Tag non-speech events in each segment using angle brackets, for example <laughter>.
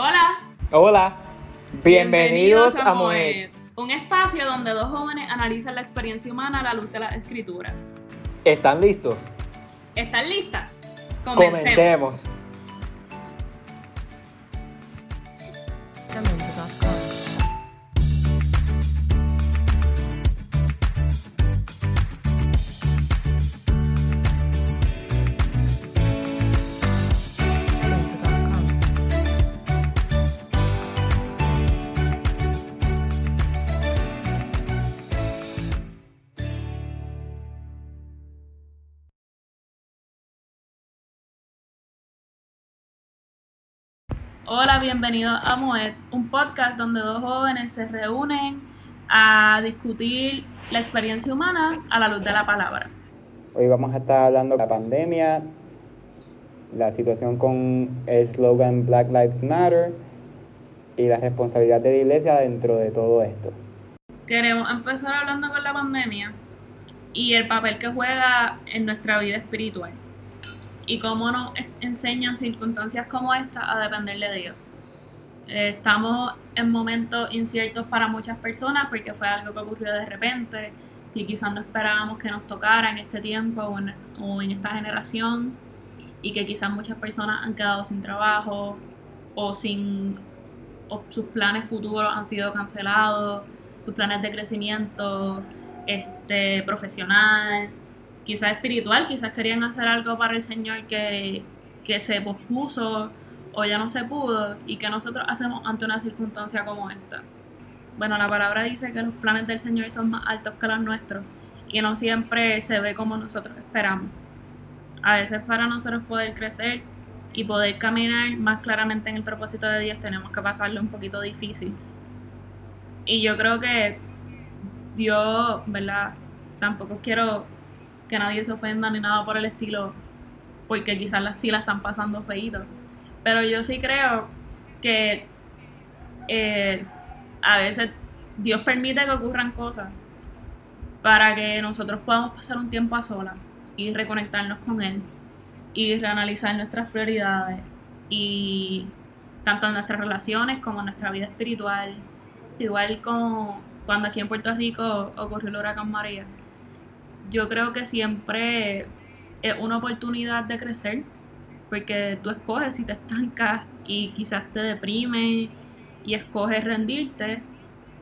Hola. Hola. Bienvenidos, a Moed. Un espacio donde dos jóvenes analizan la experiencia humana a la luz de las escrituras. ¿Están listos? ¿Están listas? Comencemos. Hola, bienvenidos a Moet, un podcast donde dos jóvenes se reúnen a discutir la experiencia humana a la luz de la palabra. Hoy vamos a estar hablando de la pandemia, la situación con el slogan Black Lives Matter y la responsabilidad de la iglesia dentro de todo esto. Queremos empezar hablando con la pandemia y el papel que juega en nuestra vida espiritual y cómo nos enseñan circunstancias como esta a depender de Dios. Eh, estamos en momentos inciertos para muchas personas porque fue algo que ocurrió de repente y quizás no esperábamos que nos tocara en este tiempo o en, esta generación y que quizás muchas personas han quedado sin trabajo o sin sus planes futuros han sido cancelados, sus planes de crecimiento este, profesional, quizás espiritual, quizás querían hacer algo para el Señor que, se pospuso o ya no se pudo y que nosotros hacemos ante una circunstancia como esta. Bueno, la palabra dice que los planes del Señor son más altos que los nuestros y no siempre se ve como nosotros esperamos. A veces para nosotros poder crecer y poder caminar más claramente en el propósito de Dios tenemos que pasarle un poquito difícil. Y yo creo que Dios, ¿verdad? Tampoco quiero que nadie se ofenda ni nada por el estilo, porque quizás sí la están pasando feíto. Pero yo sí creo que eh, a veces Dios permite que ocurran cosas para que nosotros podamos pasar un tiempo a solas y reconectarnos con Él y reanalizar nuestras prioridades y tanto en nuestras relaciones como en nuestra vida espiritual. Igual como cuando aquí en Puerto Rico ocurrió el huracán María yo creo que siempre es una oportunidad de crecer, porque tú escoges si te estancas y quizás te deprimes y escoges rendirte,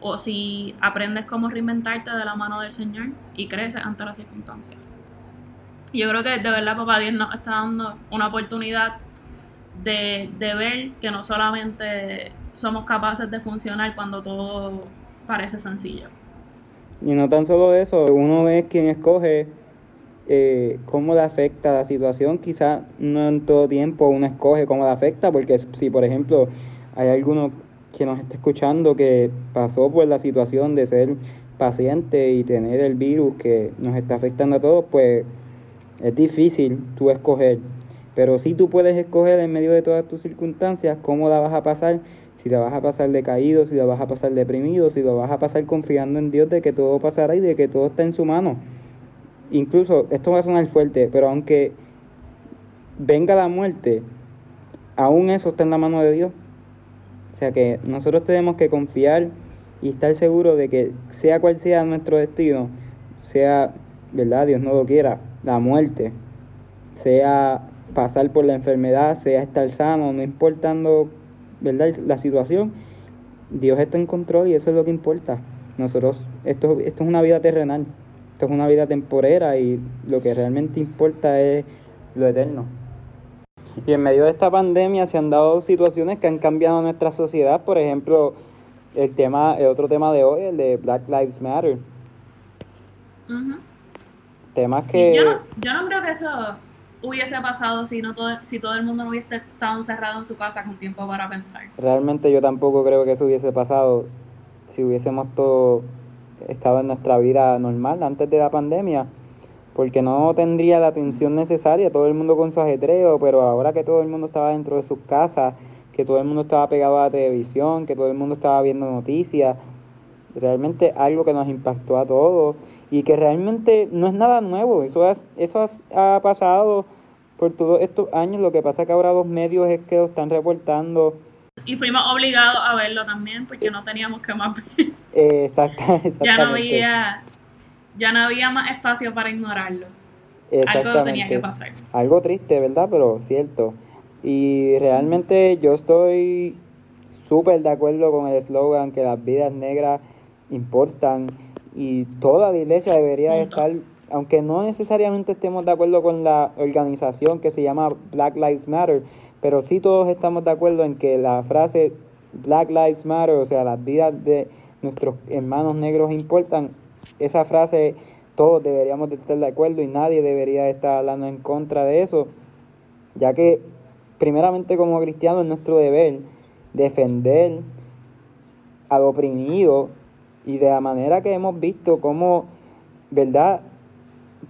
o si aprendes cómo reinventarte de la mano del Señor y creces ante las circunstancias. Yo creo que de verdad Papá Dios nos está dando una oportunidad de, de ver que no solamente somos capaces de funcionar cuando todo parece sencillo. Y no tan solo eso, uno es quien escoge eh, cómo le afecta la situación, quizás no en todo tiempo uno escoge cómo le afecta, porque si por ejemplo hay alguno que nos está escuchando que pasó por la situación de ser paciente y tener el virus que nos está afectando a todos, pues es difícil tú escoger. Pero sí tú puedes escoger en medio de todas tus circunstancias cómo la vas a pasar si la vas a pasar decaído, si la vas a pasar deprimido, si lo vas a pasar confiando en Dios de que todo pasará y de que todo está en su mano. Incluso, esto va a sonar fuerte, pero aunque venga la muerte, aún eso está en la mano de Dios. O sea que nosotros tenemos que confiar y estar seguros de que sea cual sea nuestro destino, sea, ¿verdad? Dios no lo quiera, la muerte, sea pasar por la enfermedad, sea estar sano, no importando ¿verdad? la situación, Dios está en control y eso es lo que importa. Nosotros, esto, esto es una vida terrenal, esto es una vida temporera y lo que realmente importa es lo eterno. Y en medio de esta pandemia se han dado situaciones que han cambiado nuestra sociedad, por ejemplo, el tema, el otro tema de hoy, el de Black Lives Matter. Temas que... yo, no, yo no creo que eso hubiese pasado si no todo, si todo el mundo no hubiese estado encerrado en su casa con tiempo para pensar. Realmente yo tampoco creo que eso hubiese pasado si hubiésemos todo estado en nuestra vida normal antes de la pandemia, porque no tendría la atención necesaria, todo el mundo con su ajetreo, pero ahora que todo el mundo estaba dentro de sus casas, que todo el mundo estaba pegado a la televisión, que todo el mundo estaba viendo noticias, realmente algo que nos impactó a todos y que realmente no es nada nuevo, eso, eso ha pasado por todos estos años. Lo que pasa que ahora los medios es que lo están reportando Y fuimos obligados a verlo también porque no teníamos que más ver. <laughs> exactamente. Ya no había, ya no había más espacio para ignorarlo. Algo tenía que pasar. Algo triste, ¿verdad? Pero cierto. Y realmente yo estoy súper de acuerdo con el eslogan que las vidas negras importan y toda la iglesia debería estar, aunque no necesariamente estemos de acuerdo con la organización que se llama Black Lives Matter, pero sí todos estamos de acuerdo en que la frase Black Lives Matter, o sea, las vidas de nuestros hermanos negros importan, esa frase todos deberíamos de estar de acuerdo y nadie debería estar hablando en contra de eso, ya que primeramente como cristianos es nuestro deber defender al oprimido y de la manera que hemos visto como, ¿verdad?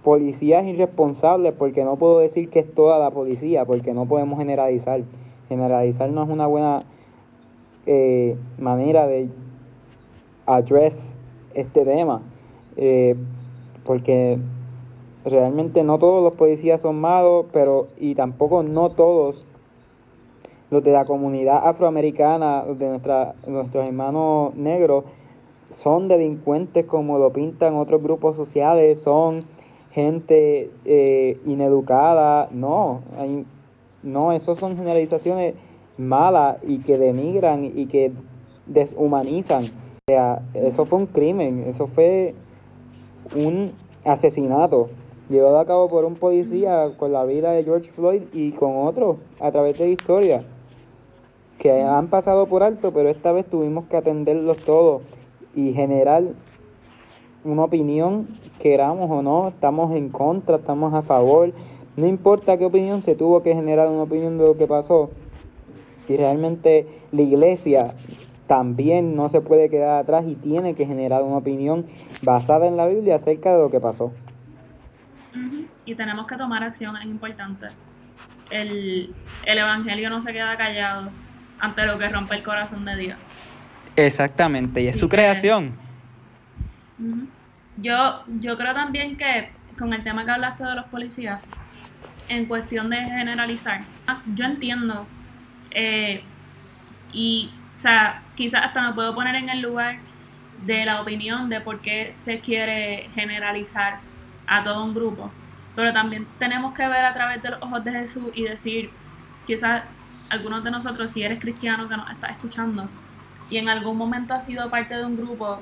Policías irresponsables, porque no puedo decir que es toda la policía, porque no podemos generalizar. Generalizar no es una buena eh, manera de address este tema, eh, porque realmente no todos los policías son malos, pero y tampoco no todos los de la comunidad afroamericana, los de nuestra, nuestros hermanos negros, son delincuentes como lo pintan otros grupos sociales, son gente eh, ineducada. No, no, esos son generalizaciones malas y que denigran y que deshumanizan. O sea, eso fue un crimen, eso fue un asesinato llevado a cabo por un policía con la vida de George Floyd y con otros a través de la historia que han pasado por alto, pero esta vez tuvimos que atenderlos todos y generar una opinión, queramos o no, estamos en contra, estamos a favor, no importa qué opinión, se tuvo que generar una opinión de lo que pasó. Y realmente la iglesia también no se puede quedar atrás y tiene que generar una opinión basada en la Biblia acerca de lo que pasó. Y tenemos que tomar acción, es importante. El, el Evangelio no se queda callado ante lo que rompe el corazón de Dios. Exactamente, y es su creación. Yo, yo creo también que con el tema que hablaste de los policías, en cuestión de generalizar, yo entiendo eh, y, o sea, quizás hasta me puedo poner en el lugar de la opinión de por qué se quiere generalizar a todo un grupo, pero también tenemos que ver a través de los ojos de Jesús y decir, quizás algunos de nosotros, si eres cristiano que nos está escuchando y en algún momento has sido parte de un grupo,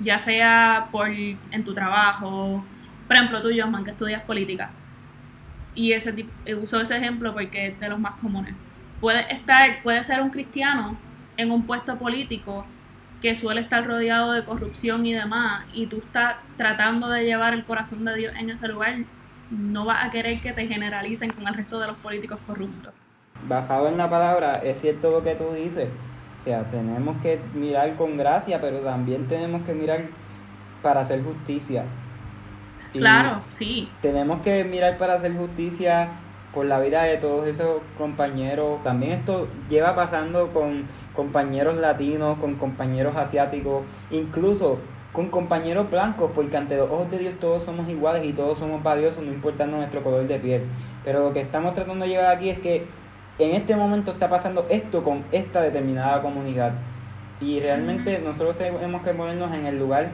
ya sea por en tu trabajo, por ejemplo tú, Josman, que estudias política, y ese eh, uso ese ejemplo porque es de los más comunes. Puede estar, puede ser un cristiano en un puesto político que suele estar rodeado de corrupción y demás, y tú estás tratando de llevar el corazón de Dios en ese lugar, no vas a querer que te generalicen con el resto de los políticos corruptos basado en la palabra, es cierto lo que tú dices. O sea, tenemos que mirar con gracia, pero también tenemos que mirar para hacer justicia. claro, sí. Tenemos que mirar para hacer justicia por la vida de todos esos compañeros. También esto lleva pasando con compañeros latinos, con compañeros asiáticos, incluso con compañeros blancos, porque ante los ojos de Dios todos somos iguales y todos somos valiosos, no importando nuestro color de piel. Pero lo que estamos tratando de llevar aquí es que en este momento está pasando esto con esta determinada comunidad. Y realmente nosotros tenemos que ponernos en el lugar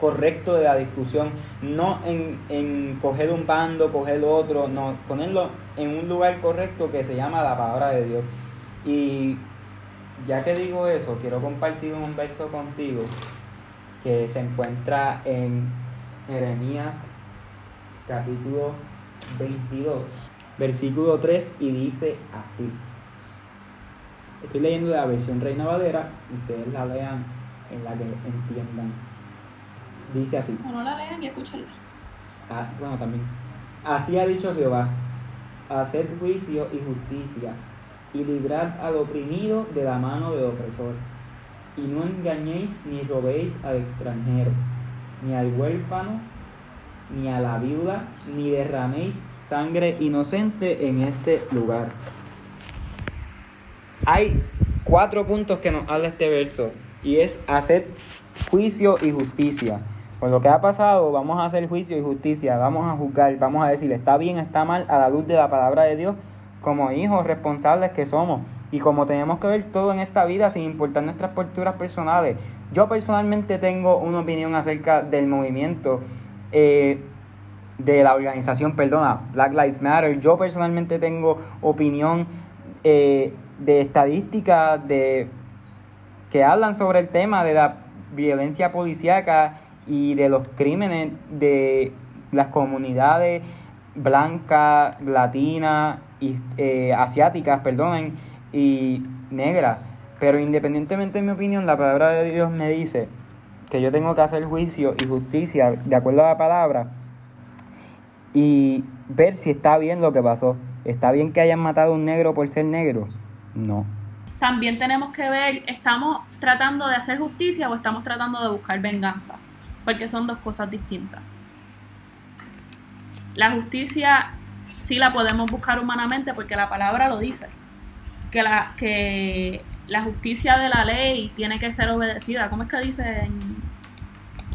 correcto de la discusión, no en, en coger un bando, coger otro, no, ponerlo en un lugar correcto que se llama la palabra de Dios. Y ya que digo eso, quiero compartir un verso contigo que se encuentra en Jeremías capítulo 22 versículo 3 y dice así. Estoy leyendo la versión Reina Valera, ustedes la lean en la que entiendan. Dice así. O no la lean y escúchenla. Ah, bueno, también. Así ha dicho Jehová, hacer juicio y justicia, y librad al oprimido de la mano del opresor, y no engañéis ni robéis al extranjero, ni al huérfano, ni a la viuda, ni derraméis sangre inocente en este lugar. Hay cuatro puntos que nos habla este verso y es hacer juicio y justicia. Con lo que ha pasado, vamos a hacer juicio y justicia, vamos a juzgar, vamos a decir, está bien, está mal, a la luz de la palabra de Dios, como hijos responsables que somos. Y como tenemos que ver todo en esta vida sin importar nuestras posturas personales, yo personalmente tengo una opinión acerca del movimiento, eh, de la organización, perdona, Black Lives Matter. Yo personalmente tengo opinión eh, de estadísticas de, que hablan sobre el tema de la violencia policíaca y de los crímenes de las comunidades blancas, latinas eh, asiáticas, perdonen, y negras. Pero independientemente de mi opinión, la palabra de Dios me dice que yo tengo que hacer juicio y justicia de acuerdo a la palabra y ver si está bien lo que pasó. ¿Está bien que hayan matado a un negro por ser negro? No. También tenemos que ver, ¿estamos tratando de hacer justicia o estamos tratando de buscar venganza? Porque son dos cosas distintas. La justicia sí la podemos buscar humanamente porque la palabra lo dice. Que la, que la justicia de la ley tiene que ser obedecida. ¿Cómo es que dice en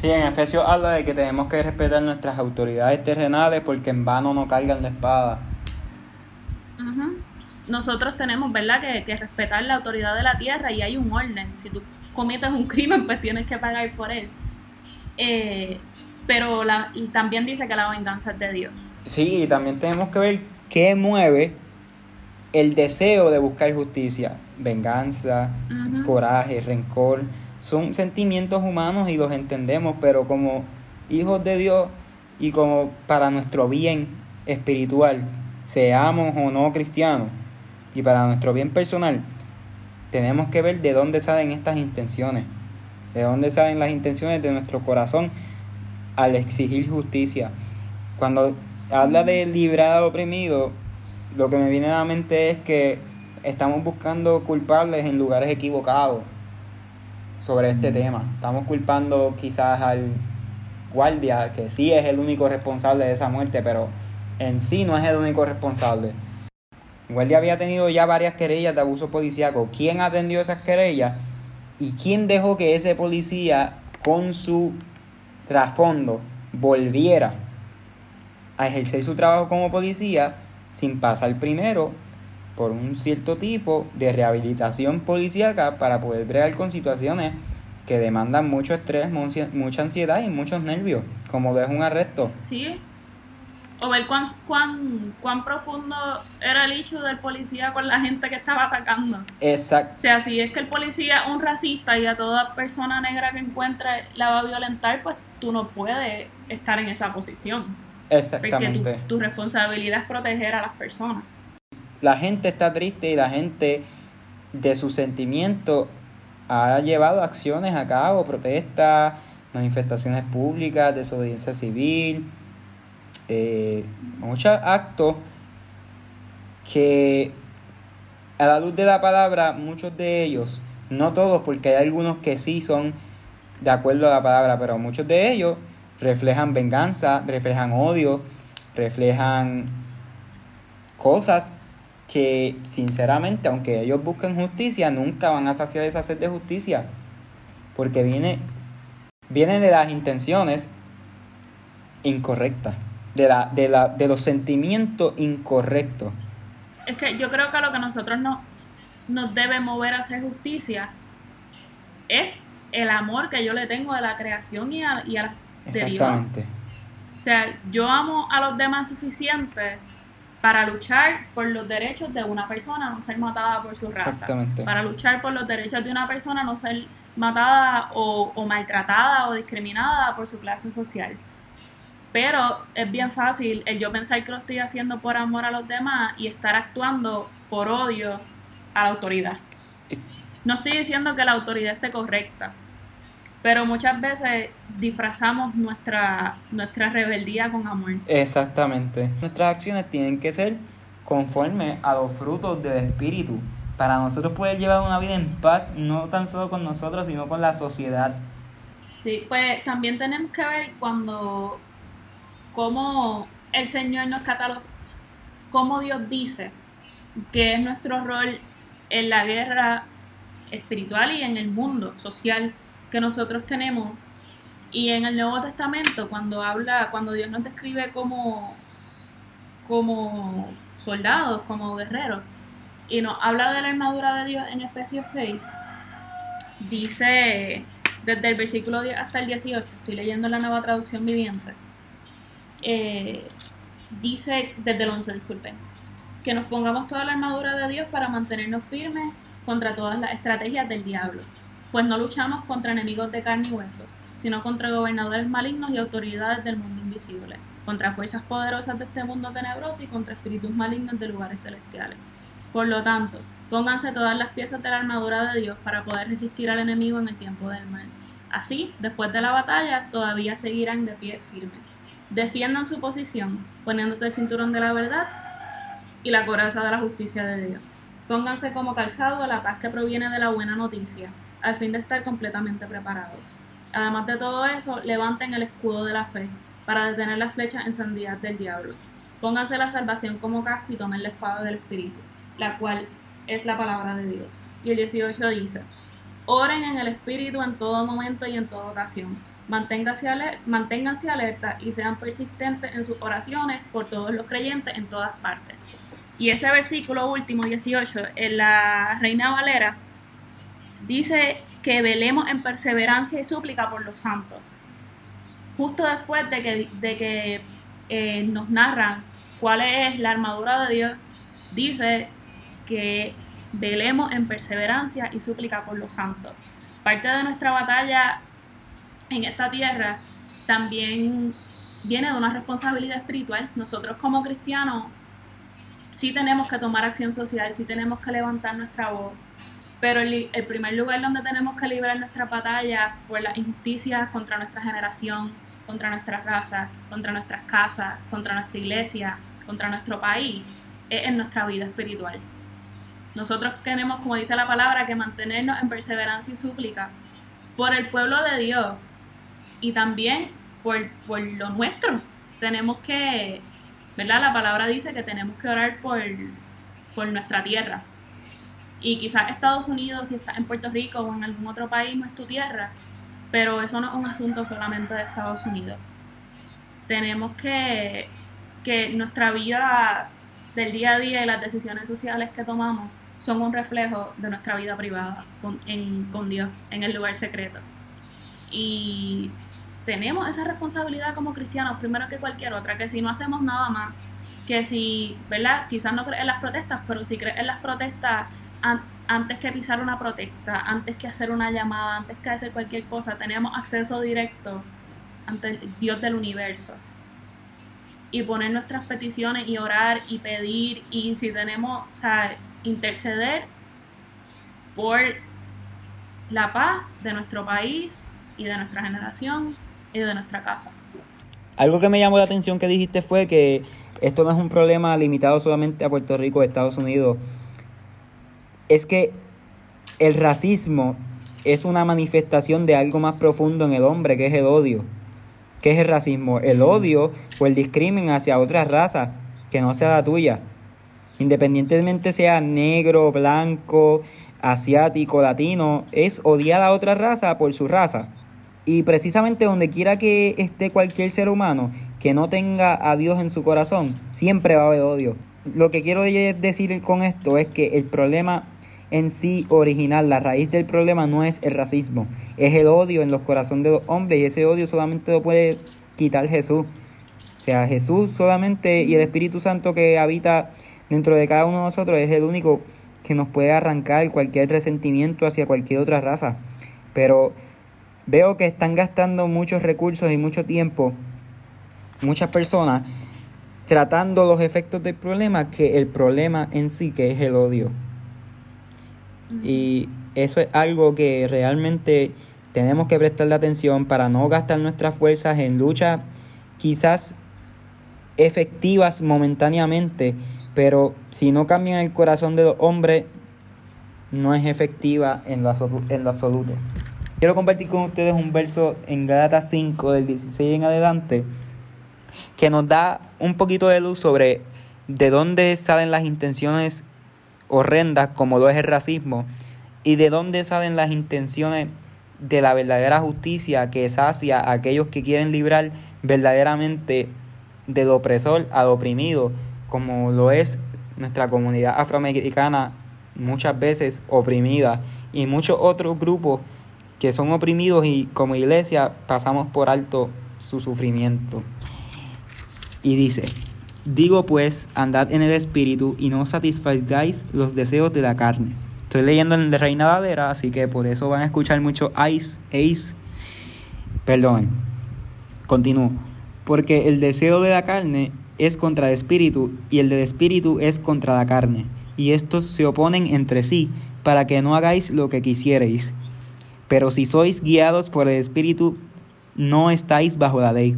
Sí, en Efesios habla de que tenemos que respetar nuestras autoridades terrenales porque en vano no cargan la espada. Nosotros tenemos, ¿verdad?, que, que, respetar la autoridad de la tierra y hay un orden. Si tú cometes un crimen, pues tienes que pagar por él. Eh, pero la, y también dice que la venganza es de Dios. Sí, y también tenemos que ver qué mueve el deseo de buscar justicia, venganza, coraje, rencor son sentimientos humanos y los entendemos, pero como hijos de Dios y como para nuestro bien espiritual, seamos o no cristianos, y para nuestro bien personal, tenemos que ver de dónde salen estas intenciones, de dónde salen las intenciones de nuestro corazón al exigir justicia. Cuando habla de librar al oprimido, lo que me viene a la mente es que estamos buscando culpables en lugares equivocados sobre este tema. Estamos culpando quizás al guardia, que sí es el único responsable de esa muerte, pero en sí no es el único responsable. El guardia había tenido ya varias querellas de abuso policíaco. ¿Quién atendió esas querellas? ¿Y quién dejó que ese policía con su trasfondo volviera a ejercer su trabajo como policía sin pasar primero por un cierto tipo de rehabilitación policíaca para poder bregar con situaciones que demandan mucho estrés, mucha ansiedad y muchos nervios, como es un arresto. Sí. O ver cuán, cuán, cuán profundo era el hecho del policía con la gente que estaba atacando. Exacto. O sea, si es que el policía es un racista y a toda persona negra que encuentre la va a violentar, pues tú no puedes estar en esa posición. Exactamente. Porque tu responsabilidad es proteger a las personas la gente está triste y la gente de su sentimiento ha llevado acciones a cabo, protestas, manifestaciones públicas, desobediencia civil, eh, muchos actos que a la luz de la palabra, muchos de ellos, no todos, porque hay algunos que sí son de acuerdo a la palabra, pero muchos de ellos reflejan venganza, reflejan odio, reflejan cosas que sinceramente, aunque ellos busquen justicia, nunca van a saciar esa sed de justicia. Porque viene, viene de las intenciones incorrectas, de, la, de, la, de los sentimientos incorrectos. Es que yo creo que lo que nosotros no, nos debe mover a hacer justicia es el amor que yo le tengo a la creación y a, y a Exactamente. O sea, yo amo a los demás suficiente para luchar por los derechos de una persona no ser matada por su raza. Para luchar por los derechos de una persona no ser matada o, maltratada o discriminada por su clase social. Pero es bien fácil el yo pensar que lo estoy haciendo por amor a los demás y estar actuando por odio a la autoridad. No estoy diciendo que la autoridad esté correcta, pero muchas veces disfrazamos nuestra, nuestra rebeldía con amor. Exactamente. Nuestras acciones tienen que ser conforme a los frutos del Espíritu, para nosotros poder llevar una vida en paz, no tan solo con nosotros, sino con la sociedad. Sí, pues también tenemos que ver cuando, cómo el Señor nos cataloga, cómo Dios dice que es nuestro rol en la guerra espiritual y en el mundo social que nosotros tenemos. Y en el Nuevo Testamento, cuando habla, cuando Dios nos describe como, como soldados, como guerreros, y nos habla de la armadura de Dios en Efesios 6, dice desde el versículo 10 hasta el 18, estoy leyendo la nueva traducción viviente, eh, dice, desde el 11, disculpen, que nos pongamos toda la armadura de Dios para mantenernos firmes contra todas las estrategias del diablo, pues no luchamos contra enemigos de carne y hueso, sino contra gobernadores malignos y autoridades del mundo invisible, contra fuerzas poderosas de este mundo tenebroso y contra espíritus malignos de lugares celestiales. Por lo tanto, pónganse todas las piezas de la armadura de Dios para poder resistir al enemigo en el tiempo del mal. Así, después de la batalla, todavía seguirán de pie firmes. Defiendan su posición, poniéndose el cinturón de la verdad y la coraza de la justicia de Dios. Pónganse como calzado la paz que proviene de la buena noticia, al fin de estar completamente preparados. Además de todo eso, levanten el escudo de la fe para detener las flechas encendidas del diablo. Pónganse la salvación como casco y tomen la espada del Espíritu, la cual es la palabra de Dios. Y el 18 dice, oren en el Espíritu en todo momento y en toda ocasión. Manténganse, manténganse alerta y sean persistentes en sus oraciones por todos los creyentes en todas partes. Y ese versículo último, 18, en la Reina Valera, dice que velemos en perseverancia y súplica por los santos. Justo después de que, de que eh, nos narran cuál es la armadura de Dios, dice que velemos en perseverancia y súplica por los santos. Parte de nuestra batalla en esta tierra también viene de una responsabilidad espiritual. Nosotros como cristianos sí tenemos que tomar acción social, sí tenemos que levantar nuestra voz, pero el, primer lugar donde tenemos que librar nuestra batalla por las injusticias contra nuestra generación, contra nuestra raza, contra nuestras casas, contra nuestra iglesia, contra nuestro país, es en nuestra vida espiritual. Nosotros tenemos, como dice la palabra, que mantenernos en perseverancia y súplica por el pueblo de Dios y también por, por lo nuestro. Tenemos que, ¿verdad? La palabra dice que tenemos que orar por, por nuestra tierra, y quizás Estados Unidos, si estás en Puerto Rico o en algún otro país, no es tu tierra, pero eso no es un asunto solamente de Estados Unidos. Tenemos que, que nuestra vida del día a día y las decisiones sociales que tomamos son un reflejo de nuestra vida privada con, en, con Dios, en el lugar secreto. Y tenemos esa responsabilidad como cristianos, primero que cualquier otra, que si no hacemos nada más, que si, ¿verdad? Quizás no crees en las protestas, pero si crees en las protestas antes que pisar una protesta, antes que hacer una llamada, antes que hacer cualquier cosa, tenemos acceso directo ante Dios del universo. Y poner nuestras peticiones y orar y pedir y si tenemos, o sea, interceder por la paz de nuestro país y de nuestra generación y de nuestra casa. Algo que me llamó la atención que dijiste fue que esto no es un problema limitado solamente a Puerto Rico Estados Unidos, es que el racismo es una manifestación de algo más profundo en el hombre, que es el odio. ¿Qué es el racismo? El odio o el discrimen hacia otra raza que no sea la tuya. Independientemente sea negro, blanco, asiático, latino, es odiar a otra raza por su raza. Y precisamente donde quiera que esté cualquier ser humano que no tenga a Dios en su corazón, siempre va a haber odio. Lo que quiero decir con esto es que el problema en sí original, la raíz del problema no es el racismo, es el odio en los corazones de los hombres y ese odio solamente lo puede quitar Jesús. O sea, Jesús solamente y el Espíritu Santo que habita dentro de cada uno de nosotros es el único que nos puede arrancar cualquier resentimiento hacia cualquier otra raza. Pero veo que están gastando muchos recursos y mucho tiempo, muchas personas, tratando los efectos del problema que el problema en sí, que es el odio. Y eso es algo que realmente tenemos que prestarle atención para no gastar nuestras fuerzas en luchas quizás efectivas momentáneamente, pero si no cambian el corazón de los hombres, no es efectiva en lo, absoluto. Quiero compartir con ustedes un verso en Gálatas 5, del 16 en adelante, que nos da un poquito de luz sobre de dónde salen las intenciones horrendas como lo es el racismo y de dónde salen las intenciones de la verdadera justicia que sacia a aquellos que quieren librar verdaderamente del opresor al oprimido, como lo es nuestra comunidad afroamericana muchas veces oprimida y muchos otros grupos que son oprimidos y como iglesia pasamos por alto su sufrimiento. Y dice, digo pues, andad en el espíritu y no satisfagáis los deseos de la carne. Estoy leyendo en de Reina Valera, así que por eso van a escuchar mucho ice, ace. Perdón. Continúo. Porque el deseo de la carne es contra el espíritu y el del espíritu es contra la carne. Y estos se oponen entre sí para que no hagáis lo que quisierais. Pero si sois guiados por el espíritu, no estáis bajo la ley.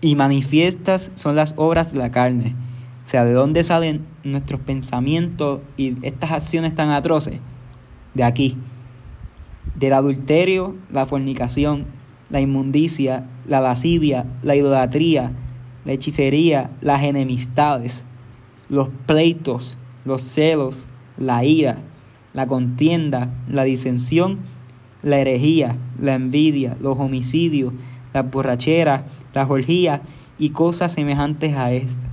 Y manifiestas son las obras de la carne. O sea, ¿de dónde salen nuestros pensamientos y estas acciones tan atroces? De aquí. Del adulterio, la fornicación, la inmundicia, la lascivia, la idolatría, la hechicería, las enemistades, los pleitos, los celos, la ira, la contienda, la disensión, la herejía, la envidia, los homicidios, la borrachera, la orgía y cosas semejantes a,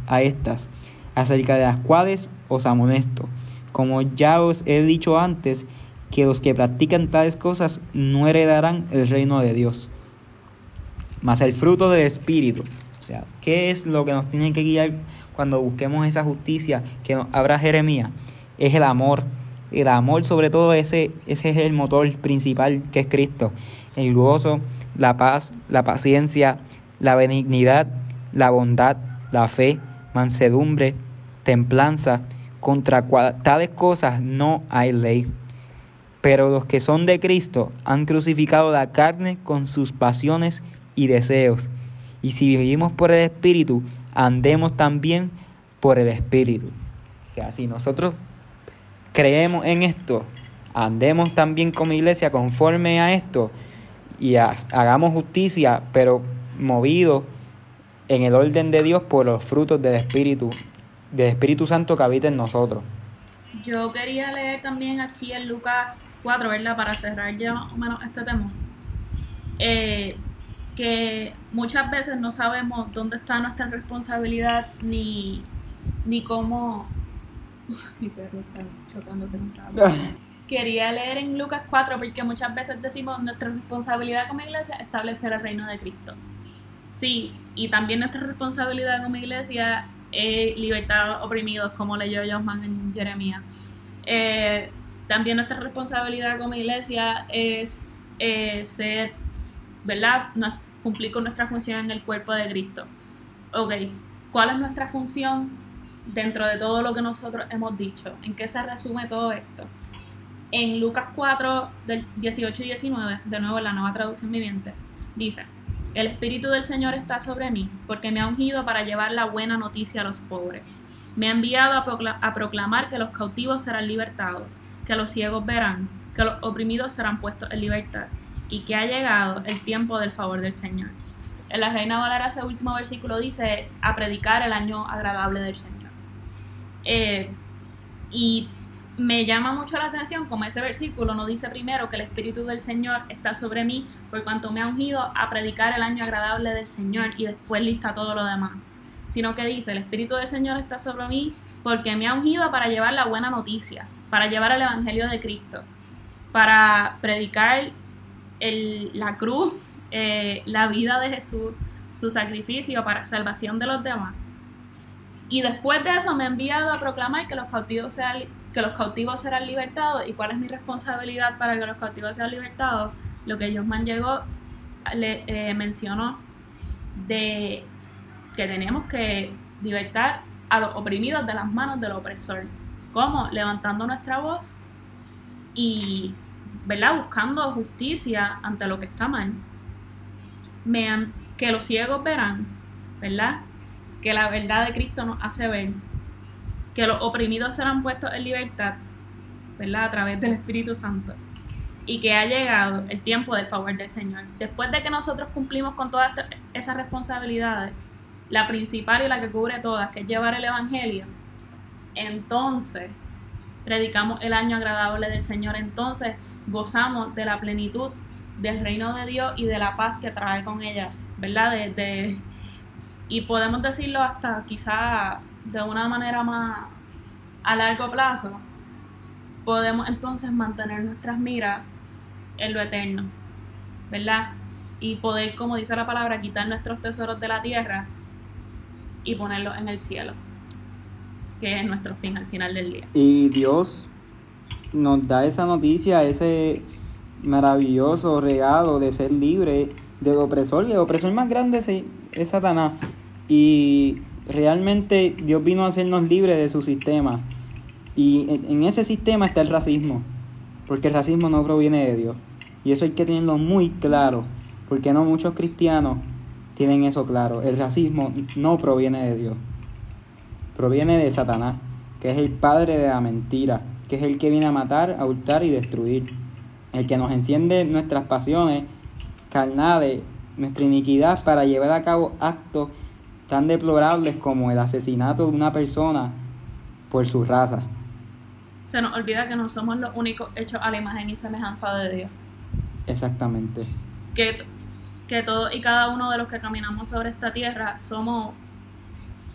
a estas, acerca de las cuales os amonesto, como ya os he dicho antes, que los que practican tales cosas no heredarán el reino de Dios. Mas el fruto del Espíritu, o sea, ¿qué es lo que nos tiene que guiar cuando busquemos esa justicia que nos abra Jeremías? Es el amor. El amor, sobre todo, ese, ese es el motor principal que es Cristo. El gozo, la paz, la paciencia, la benignidad, la bondad, la fe, mansedumbre, templanza. Contra tales cosas no hay ley. Pero los que son de Cristo han crucificado la carne con sus pasiones y deseos. Y si vivimos por el Espíritu, andemos también por el Espíritu. Sea, si nosotros creemos en esto, andemos también como iglesia conforme a esto y hagamos justicia, pero movido en el orden de Dios por los frutos del Espíritu, del Espíritu Santo que habita en nosotros. Yo quería leer también aquí en Lucas 4, ¿verdad? Para cerrar ya más o menos este tema. Eh, que muchas veces no sabemos dónde está nuestra responsabilidad ni, ni cómo... <laughs> Mi perro está chocándose <laughs> Quería leer en Lucas 4 porque muchas veces decimos nuestra responsabilidad como iglesia es establecer el reino de Cristo. Sí, y también nuestra responsabilidad como iglesia es libertar los oprimidos, como leyó Josman en Jeremías. Eh, también nuestra responsabilidad como iglesia es eh, ser, ¿verdad? cumplir con nuestra función en el cuerpo de Cristo. Ok, ¿cuál es nuestra función dentro de todo lo que nosotros hemos dicho? ¿En qué se resume todo esto? En Lucas 4, del 18 y 19, de nuevo la nueva traducción viviente, dice, el Espíritu del Señor está sobre mí, porque me ha ungido para llevar la buena noticia a los pobres. Me ha enviado a, proclamar que los cautivos serán libertados, que los ciegos verán, que los oprimidos serán puestos en libertad y que ha llegado el tiempo del favor del Señor. En la Reina Valera ese último versículo dice a predicar el año agradable del Señor. Eh, y me llama mucho la atención como ese versículo no dice primero que el Espíritu del Señor está sobre mí por cuanto me ha ungido a predicar el año agradable del Señor y después lista todo lo demás, sino que dice el Espíritu del Señor está sobre mí porque me ha ungido para llevar la buena noticia, para llevar el Evangelio de Cristo, para predicar la cruz, <laughs> eh, la vida de Jesús, su sacrificio para salvación de los demás. Y después de eso me ha enviado a proclamar que los cautivos sean, que los cautivos serán libertados. ¿Y cuál es mi responsabilidad para que los cautivos sean libertados? Lo que Josman llegó, le eh, mencionó de que tenemos que libertar a los oprimidos de las manos del opresor. ¿Cómo? Levantando nuestra voz y ¿verdad? Buscando justicia ante lo que está mal. Que los ciegos verán, ¿verdad? Que la verdad de Cristo nos hace ver. Que los oprimidos serán puestos en libertad, ¿verdad? A través del Espíritu Santo. Y que ha llegado el tiempo del favor del Señor. Después de que nosotros cumplimos con todas esas responsabilidades, la principal y la que cubre todas, que es llevar el Evangelio, entonces predicamos el año agradable del Señor. Entonces gozamos de la plenitud del reino de Dios y de la paz que trae con ella, ¿verdad? De, y podemos decirlo hasta quizá de una manera más a largo plazo, podemos entonces mantener nuestras miras en lo eterno, ¿verdad? Y poder, como dice la palabra, quitar nuestros tesoros de la tierra y ponerlos en el cielo, que es nuestro fin al final del día. Y Dios nos da esa noticia, ese maravilloso regalo de ser libre del opresor, y el opresor más grande es Satanás. Y realmente Dios vino a hacernos libres de su sistema. Y en ese sistema está el racismo, porque el racismo no proviene de Dios. Y eso hay que tenerlo muy claro, porque no muchos cristianos tienen eso claro. El racismo no proviene de Dios, proviene de Satanás, que es el padre de la mentira, que es el que viene a matar, a hurtar y destruir. El que nos enciende nuestras pasiones carnales, nuestra iniquidad para llevar a cabo actos tan deplorables como el asesinato de una persona por su raza. Se nos olvida que no somos los únicos hechos a la imagen y semejanza de Dios. Exactamente. Que, que todos y cada uno de los que caminamos sobre esta tierra somos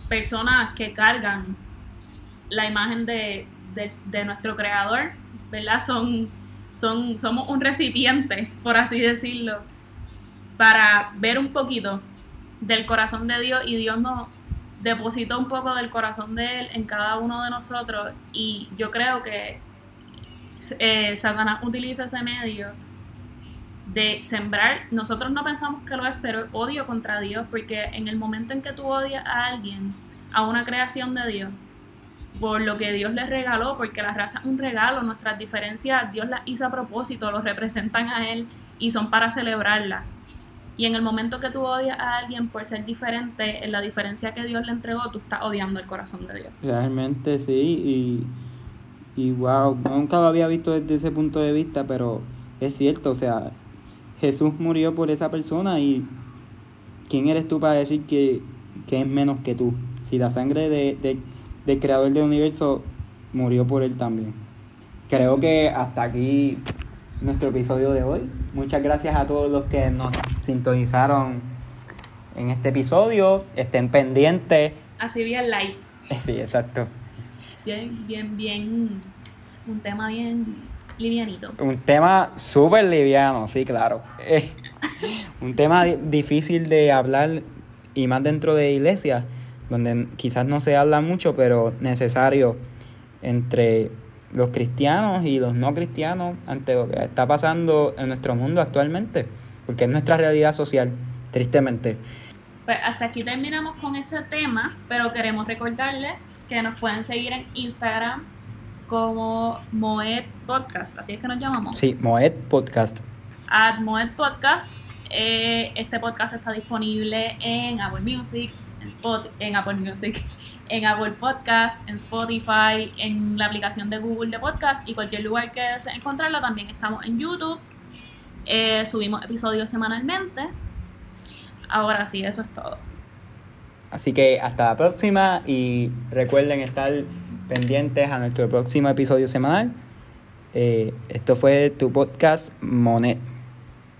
personas que cargan la imagen de, de, nuestro creador, ¿verdad? Son, son, somos un recipiente, por así decirlo, para ver un poquito del corazón de Dios y Dios nos depositó un poco del corazón de Él en cada uno de nosotros y yo creo que eh, Satanás utiliza ese medio de sembrar, nosotros no pensamos que lo es, pero odio contra Dios, porque en el momento en que tú odias a alguien, a una creación de Dios, por lo que Dios les regaló, porque la raza es un regalo, nuestras diferencias Dios las hizo a propósito, los representan a Él y son para celebrarlas. Y en el momento que tú odias a alguien por ser diferente, en la diferencia que Dios le entregó, tú estás odiando el corazón de Dios. Realmente sí, y, y wow, nunca lo había visto desde ese punto de vista, pero es cierto, o sea, Jesús murió por esa persona y ¿quién eres tú para decir que, es menos que tú? Si la sangre de, del creador del universo murió por él también. Creo que hasta aquí nuestro episodio de hoy. Muchas gracias a todos los que nos sintonizaron en este episodio. Estén pendientes. Así bien light. <laughs> Sí, exacto. Bien, bien, bien. Un tema bien livianito. Un tema súper liviano, sí, claro. un tema difícil de hablar y más dentro de iglesia, donde quizás no se habla mucho, pero necesario entre los cristianos y los no cristianos ante lo que está pasando en nuestro mundo actualmente, porque es nuestra realidad social, tristemente. Pues hasta aquí terminamos con ese tema, pero queremos recordarles que nos pueden seguir en Instagram como Moed Podcast, así es que nos llamamos. Sí, Moed Podcast. At Moed Podcast. Eh, este podcast está disponible en Apple Music, en, Spot, en Apple Music, <laughs> en Apple Podcast, en Spotify, en la aplicación de Google de Podcast y cualquier lugar que desee encontrarlo. También estamos en YouTube. Eh, subimos episodios semanalmente. Ahora sí, eso es todo. Así que hasta la próxima y recuerden estar pendientes a nuestro próximo episodio semanal. Eh, esto fue tu podcast Monet.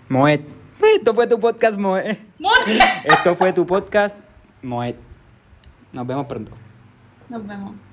Moet. <laughs> Esto fue tu podcast Moet. Esto fue tu podcast Moet. Nos vemos pronto. Nos vemos.